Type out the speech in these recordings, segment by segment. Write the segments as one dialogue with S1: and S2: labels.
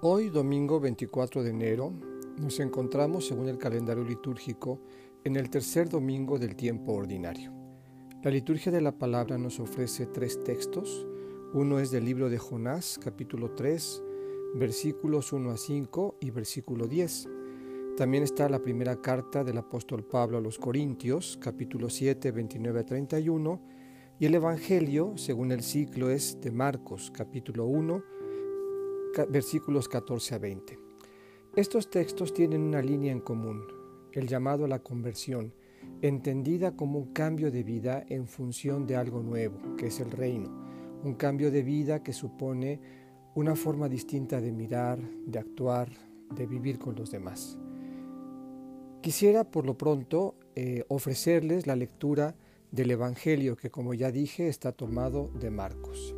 S1: Hoy, domingo 24 de enero, nos encontramos, según el calendario litúrgico, en el tercer domingo del tiempo ordinario. La liturgia de la palabra nos ofrece tres textos. Uno es del libro de Jonás, capítulo 3, versículos 1 a 5 y versículo 10. También está la primera carta del apóstol Pablo a los Corintios, capítulo 7, 29 a 31, y el Evangelio, según el ciclo, es de Marcos, capítulo 1, versículos 14 a 20. Estos textos tienen una línea en común, el llamado a la conversión, entendida como un cambio de vida en función de algo nuevo, que es el reino, un cambio de vida que supone una forma distinta de mirar, de actuar, de vivir con los demás. Quisiera por lo pronto eh, ofrecerles la lectura del Evangelio que como ya dije está tomado de Marcos.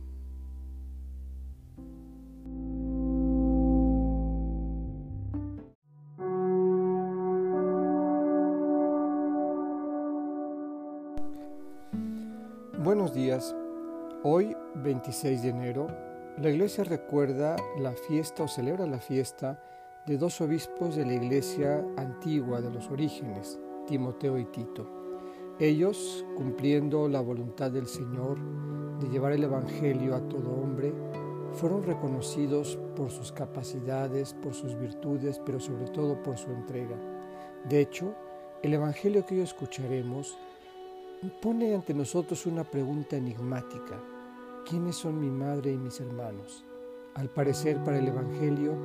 S1: Buenos días. Hoy, 26 de enero, la iglesia recuerda la fiesta o celebra la fiesta de dos obispos de la iglesia antigua de los orígenes, Timoteo y Tito. Ellos, cumpliendo la voluntad del Señor de llevar el Evangelio a todo hombre, fueron reconocidos por sus capacidades, por sus virtudes, pero sobre todo por su entrega. De hecho, el Evangelio que hoy escucharemos pone ante nosotros una pregunta enigmática. ¿Quiénes son mi madre y mis hermanos? Al parecer para el Evangelio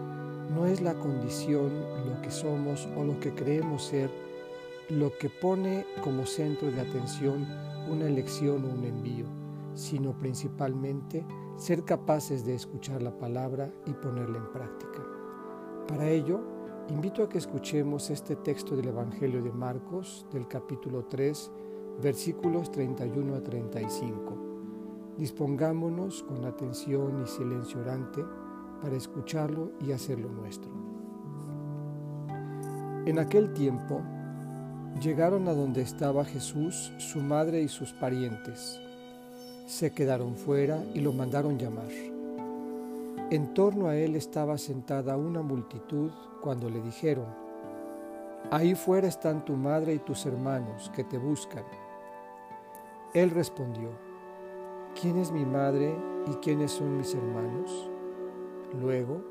S1: no es la condición, lo que somos o lo que creemos ser, lo que pone como centro de atención una elección o un envío, sino principalmente ser capaces de escuchar la palabra y ponerla en práctica. Para ello, invito a que escuchemos este texto del Evangelio de Marcos, del capítulo 3, versículos 31 a 35. Dispongámonos con atención y silencio orante para escucharlo y hacerlo nuestro. En aquel tiempo llegaron a donde estaba Jesús, su madre y sus parientes. Se quedaron fuera y lo mandaron llamar. En torno a él estaba sentada una multitud cuando le dijeron, Ahí fuera están tu madre y tus hermanos que te buscan. Él respondió, ¿quién es mi madre y quiénes son mis hermanos? Luego,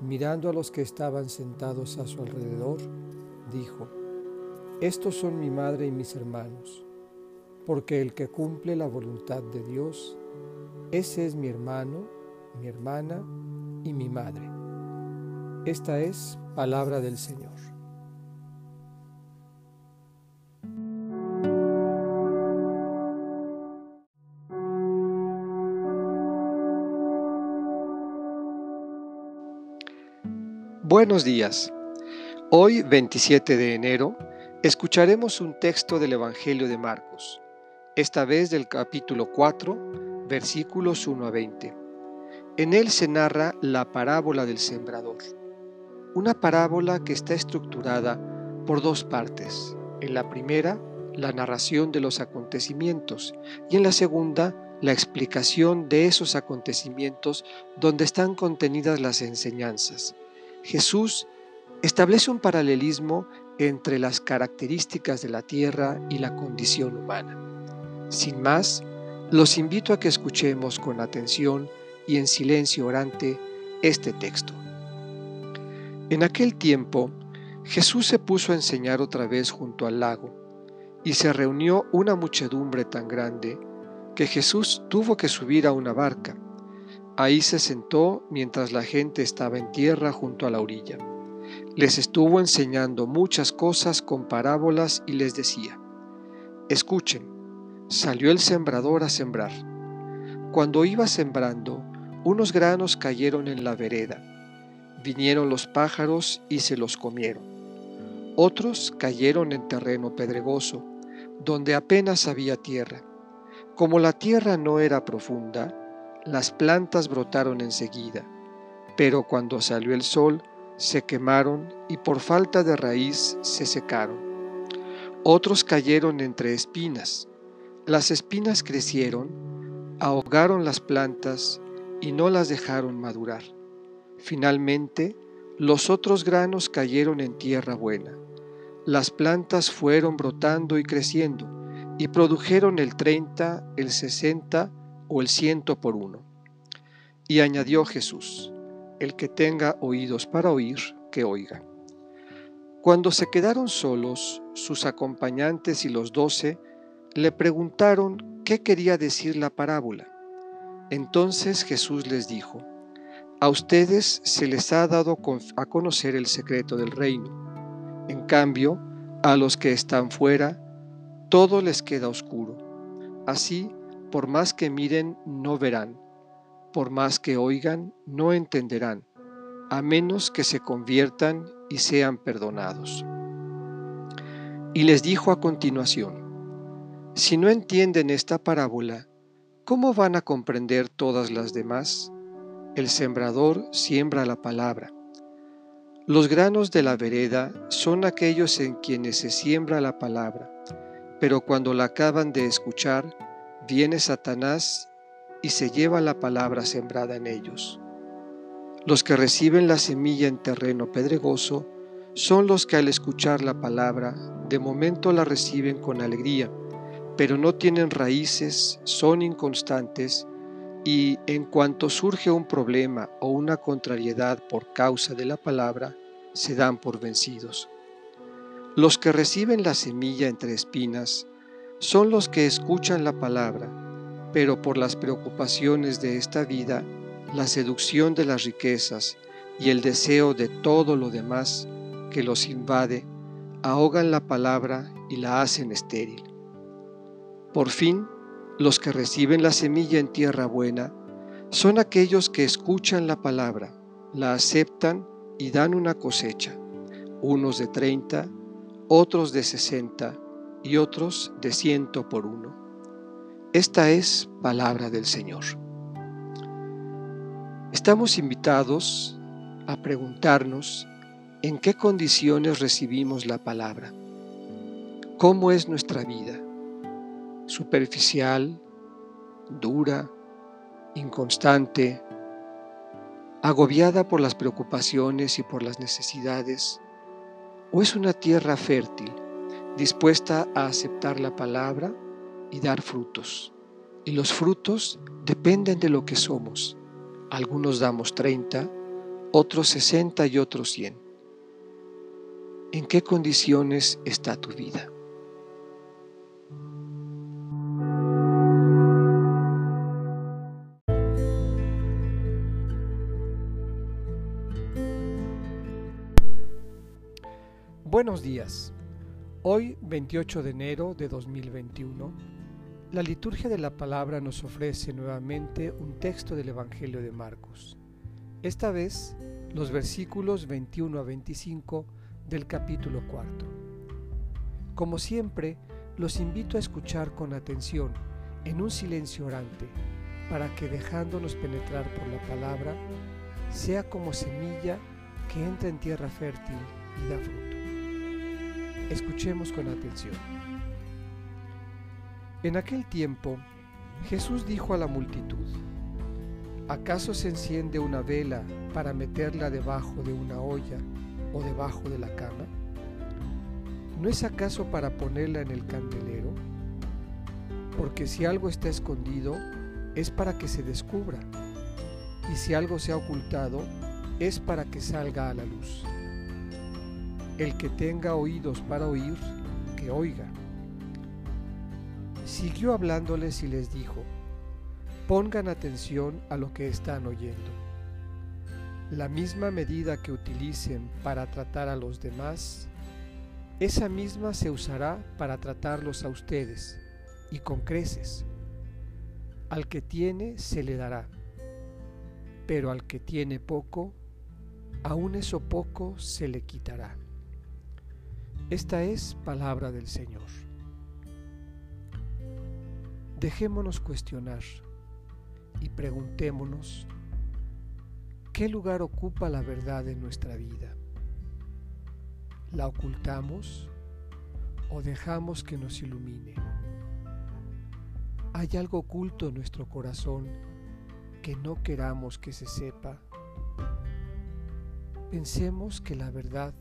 S1: mirando a los que estaban sentados a su alrededor, dijo, Estos son mi madre y mis hermanos, porque el que cumple la voluntad de Dios, ese es mi hermano, mi hermana y mi madre. Esta es palabra del Señor. Buenos días. Hoy, 27 de enero, escucharemos un texto del Evangelio de Marcos, esta vez del capítulo 4, versículos 1 a 20. En él se narra la parábola del sembrador, una parábola que está estructurada por dos partes. En la primera, la narración de los acontecimientos y en la segunda, la explicación de esos acontecimientos donde están contenidas las enseñanzas Jesús establece un paralelismo entre las características de la tierra y la condición humana. Sin más, los invito a que escuchemos con atención y en silencio orante este texto. En aquel tiempo, Jesús se puso a enseñar otra vez junto al lago, y se reunió una muchedumbre tan grande que Jesús tuvo que subir a una barca. Ahí se sentó mientras la gente estaba en tierra junto a la orilla. Les estuvo enseñando muchas cosas con parábolas y les decía, Escuchen, salió el sembrador a sembrar. Cuando iba sembrando, unos granos cayeron en la vereda. Vinieron los pájaros y se los comieron. Otros cayeron en terreno pedregoso, donde apenas había tierra. Como la tierra no era profunda, las plantas brotaron enseguida, pero cuando salió el sol, se quemaron y por falta de raíz se secaron. Otros cayeron entre espinas. Las espinas crecieron, ahogaron las plantas y no las dejaron madurar. Finalmente, los otros granos cayeron en tierra buena. Las plantas fueron brotando y creciendo y produjeron el 30, el 60 o el ciento por uno. Y añadió Jesús, el que tenga oídos para oír, que oiga. Cuando se quedaron solos, sus acompañantes y los doce le preguntaron qué quería decir la parábola. Entonces Jesús les dijo, A ustedes se les ha dado a conocer el secreto del reino. En cambio, a los que están fuera, todo les queda oscuro. Así, por más que miren, no verán, por más que oigan, no entenderán, a menos que se conviertan y sean perdonados. Y les dijo a continuación, si no entienden esta parábola, ¿Cómo van a comprender todas las demás? El sembrador siembra la palabra. Los granos de la vereda son aquellos en quienes se siembra la palabra, pero cuando la acaban de escuchar, viene Satanás y se lleva la palabra sembrada en ellos. Los que reciben la semilla en terreno pedregoso son los que al escuchar la palabra, de momento la reciben con alegría, pero no tienen raíces, son inconstantes y en cuanto surge un problema o una contrariedad por causa de la palabra, se dan por vencidos. Los que reciben la semilla entre espinas son los que escuchan la palabra, pero por las preocupaciones de esta vida, la seducción de las riquezas y el deseo de todo lo demás que los invade, ahogan la palabra y la hacen estéril. Por fin, los que reciben la semilla en tierra buena son aquellos que escuchan la palabra, la aceptan y dan una cosecha, unos de treinta, otros de sesenta y otros de ciento por uno. Esta es palabra del Señor. Estamos invitados a preguntarnos en qué condiciones recibimos la palabra, cómo es nuestra vida superficial, dura, inconstante, agobiada por las preocupaciones y por las necesidades, o es una tierra fértil, dispuesta a aceptar la palabra y dar frutos. Y los frutos dependen de lo que somos. Algunos damos 30, otros 60 y otros 100. ¿En qué condiciones está tu vida? Buenos días. Hoy, 28 de enero de 2021, la liturgia de la palabra nos ofrece nuevamente un texto del Evangelio de Marcos. Esta vez, los versículos 21 a 25 del capítulo 4. Como siempre, los invito a escuchar con atención, en un silencio orante, para que dejándonos penetrar por la palabra, sea como semilla que entra en tierra fértil y da fruto. Escuchemos con atención. En aquel tiempo, Jesús dijo a la multitud, ¿acaso se enciende una vela para meterla debajo de una olla o debajo de la cama? ¿No es acaso para ponerla en el candelero? Porque si algo está escondido, es para que se descubra, y si algo se ha ocultado, es para que salga a la luz. El que tenga oídos para oír, que oiga. Siguió hablándoles y les dijo, pongan atención a lo que están oyendo. La misma medida que utilicen para tratar a los demás, esa misma se usará para tratarlos a ustedes, y con creces. Al que tiene se le dará, pero al que tiene poco, aun eso poco se le quitará. Esta es palabra del Señor. Dejémonos cuestionar y preguntémonos qué lugar ocupa la verdad en nuestra vida. ¿La ocultamos o dejamos que nos ilumine? ¿Hay algo oculto en nuestro corazón que no queramos que se sepa? Pensemos que la verdad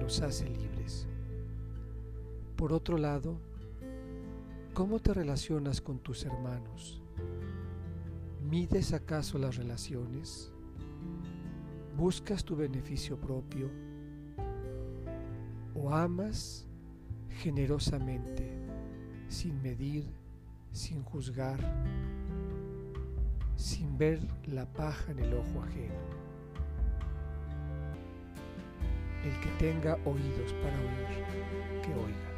S1: nos hace libres. Por otro lado, ¿Cómo te relacionas con tus hermanos? ¿Mides acaso las relaciones? ¿Buscas tu beneficio propio? ¿O amas generosamente, sin medir, sin juzgar, sin ver la paja en el ojo ajeno? El que tenga oídos para oír, que oiga.